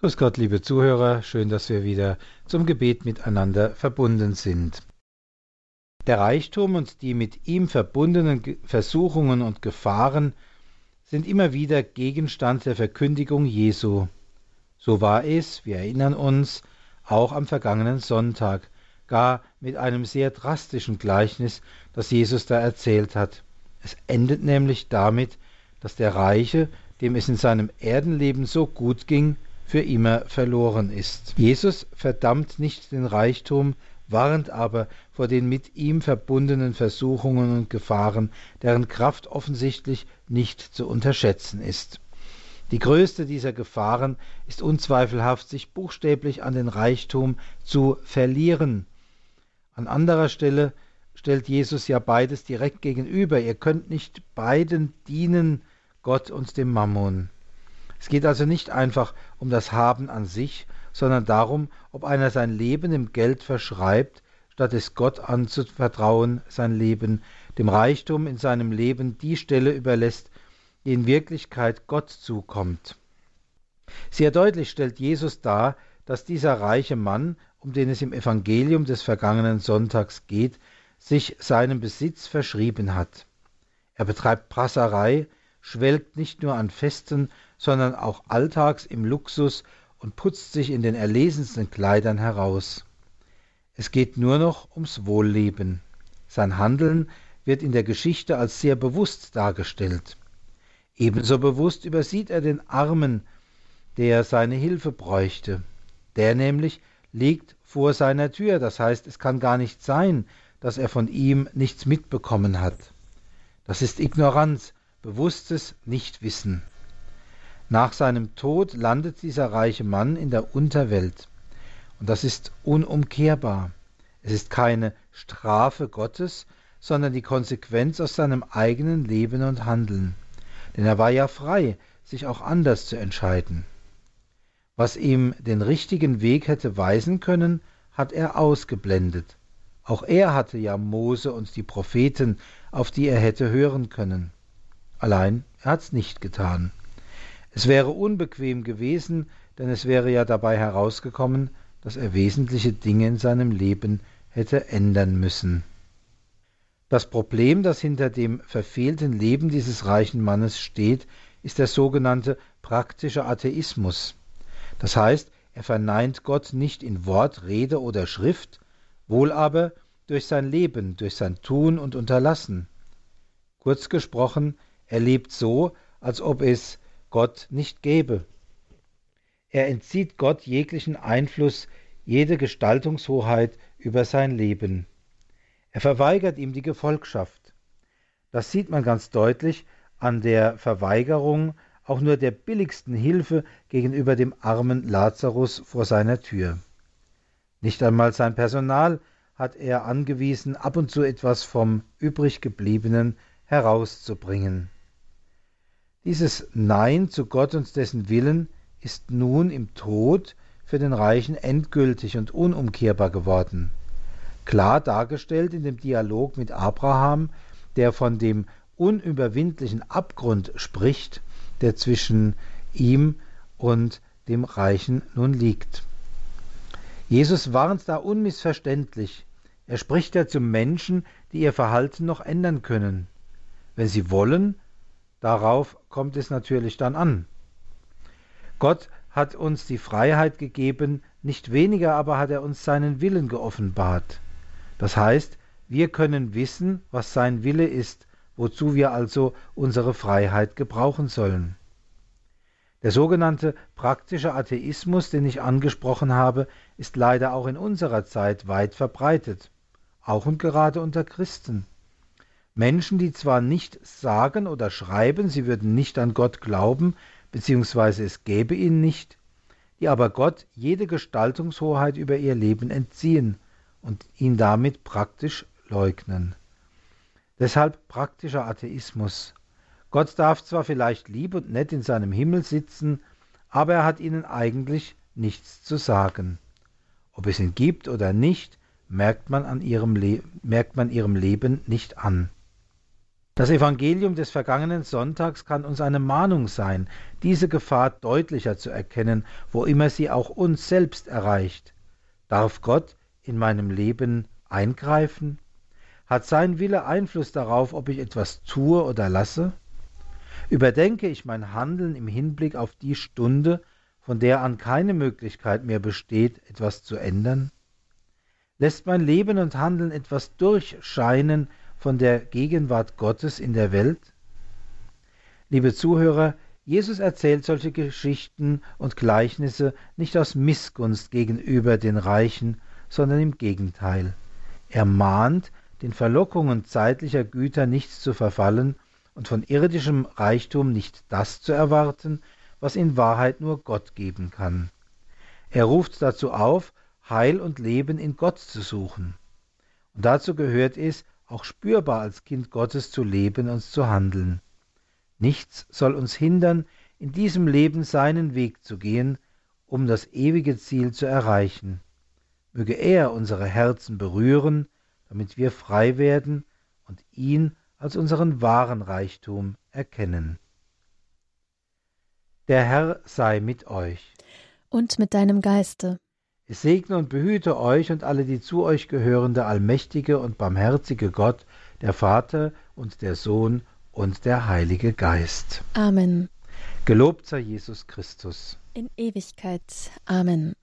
Grüß Gott, liebe Zuhörer, schön, dass wir wieder zum Gebet miteinander verbunden sind. Der Reichtum und die mit ihm verbundenen Versuchungen und Gefahren sind immer wieder Gegenstand der Verkündigung Jesu. So war es, wir erinnern uns, auch am vergangenen Sonntag, gar mit einem sehr drastischen Gleichnis, das Jesus da erzählt hat. Es endet nämlich damit, dass der Reiche, dem es in seinem Erdenleben so gut ging, für immer verloren ist. Jesus verdammt nicht den Reichtum, warnt aber vor den mit ihm verbundenen Versuchungen und Gefahren, deren Kraft offensichtlich nicht zu unterschätzen ist. Die größte dieser Gefahren ist unzweifelhaft, sich buchstäblich an den Reichtum zu verlieren. An anderer Stelle stellt Jesus ja beides direkt gegenüber. Ihr könnt nicht beiden dienen, Gott und dem Mammon. Es geht also nicht einfach um das Haben an sich, sondern darum, ob einer sein Leben dem Geld verschreibt, statt es Gott anzuvertrauen, sein Leben, dem Reichtum in seinem Leben die Stelle überlässt, die in Wirklichkeit Gott zukommt. Sehr deutlich stellt Jesus dar, dass dieser reiche Mann, um den es im Evangelium des vergangenen Sonntags geht, sich seinem Besitz verschrieben hat. Er betreibt Prasserei, schwelgt nicht nur an Festen, sondern auch alltags im Luxus und putzt sich in den erlesensten Kleidern heraus. Es geht nur noch ums Wohlleben. Sein Handeln wird in der Geschichte als sehr bewusst dargestellt. Ebenso bewusst übersieht er den Armen, der seine Hilfe bräuchte. Der nämlich liegt vor seiner Tür, das heißt, es kann gar nicht sein, dass er von ihm nichts mitbekommen hat. Das ist Ignoranz, bewusstes Nichtwissen. Nach seinem Tod landet dieser reiche Mann in der Unterwelt. Und das ist unumkehrbar. Es ist keine Strafe Gottes, sondern die Konsequenz aus seinem eigenen Leben und Handeln. Denn er war ja frei, sich auch anders zu entscheiden. Was ihm den richtigen Weg hätte weisen können, hat er ausgeblendet. Auch er hatte ja Mose und die Propheten, auf die er hätte hören können. Allein er hat's nicht getan. Es wäre unbequem gewesen, denn es wäre ja dabei herausgekommen, dass er wesentliche Dinge in seinem Leben hätte ändern müssen. Das Problem, das hinter dem verfehlten Leben dieses reichen Mannes steht, ist der sogenannte praktische Atheismus. Das heißt, er verneint Gott nicht in Wort, Rede oder Schrift, wohl aber durch sein Leben, durch sein Tun und Unterlassen. Kurz gesprochen, er lebt so, als ob es Gott nicht gäbe. Er entzieht Gott jeglichen Einfluss, jede Gestaltungshoheit über sein Leben. Er verweigert ihm die Gefolgschaft. Das sieht man ganz deutlich an der Verweigerung auch nur der billigsten Hilfe gegenüber dem armen Lazarus vor seiner Tür. Nicht einmal sein Personal hat er angewiesen, ab und zu etwas vom übriggebliebenen herauszubringen. Dieses Nein zu Gott und dessen Willen ist nun im Tod für den Reichen endgültig und unumkehrbar geworden. Klar dargestellt in dem Dialog mit Abraham, der von dem unüberwindlichen Abgrund spricht, der zwischen ihm und dem Reichen nun liegt. Jesus warnt da unmissverständlich. Er spricht ja zu Menschen, die ihr Verhalten noch ändern können. Wenn sie wollen, Darauf kommt es natürlich dann an. Gott hat uns die Freiheit gegeben, nicht weniger aber hat er uns seinen Willen geoffenbart. Das heißt, wir können wissen, was sein Wille ist, wozu wir also unsere Freiheit gebrauchen sollen. Der sogenannte praktische Atheismus, den ich angesprochen habe, ist leider auch in unserer Zeit weit verbreitet, auch und gerade unter Christen. Menschen, die zwar nicht sagen oder schreiben, sie würden nicht an Gott glauben, beziehungsweise es gäbe ihn nicht, die aber Gott jede Gestaltungshoheit über ihr Leben entziehen und ihn damit praktisch leugnen. Deshalb praktischer Atheismus. Gott darf zwar vielleicht lieb und nett in seinem Himmel sitzen, aber er hat ihnen eigentlich nichts zu sagen. Ob es ihn gibt oder nicht, merkt man, an ihrem, Le merkt man ihrem Leben nicht an. Das Evangelium des vergangenen Sonntags kann uns eine Mahnung sein, diese Gefahr deutlicher zu erkennen, wo immer sie auch uns selbst erreicht. Darf Gott in meinem Leben eingreifen? Hat sein Wille Einfluss darauf, ob ich etwas tue oder lasse? Überdenke ich mein Handeln im Hinblick auf die Stunde, von der an keine Möglichkeit mehr besteht, etwas zu ändern? Lässt mein Leben und Handeln etwas durchscheinen, von der Gegenwart Gottes in der Welt? Liebe Zuhörer, Jesus erzählt solche Geschichten und Gleichnisse nicht aus Missgunst gegenüber den Reichen, sondern im Gegenteil. Er mahnt, den Verlockungen zeitlicher Güter nicht zu verfallen und von irdischem Reichtum nicht das zu erwarten, was in Wahrheit nur Gott geben kann. Er ruft dazu auf, Heil und Leben in Gott zu suchen. Und dazu gehört es, auch spürbar als Kind Gottes zu leben und zu handeln. Nichts soll uns hindern, in diesem Leben seinen Weg zu gehen, um das ewige Ziel zu erreichen. Möge er unsere Herzen berühren, damit wir frei werden und ihn als unseren wahren Reichtum erkennen. Der Herr sei mit euch. Und mit deinem Geiste. Es segne und behüte euch und alle, die zu euch gehören, der allmächtige und barmherzige Gott, der Vater und der Sohn und der Heilige Geist. Amen. Gelobt sei Jesus Christus. In Ewigkeit. Amen.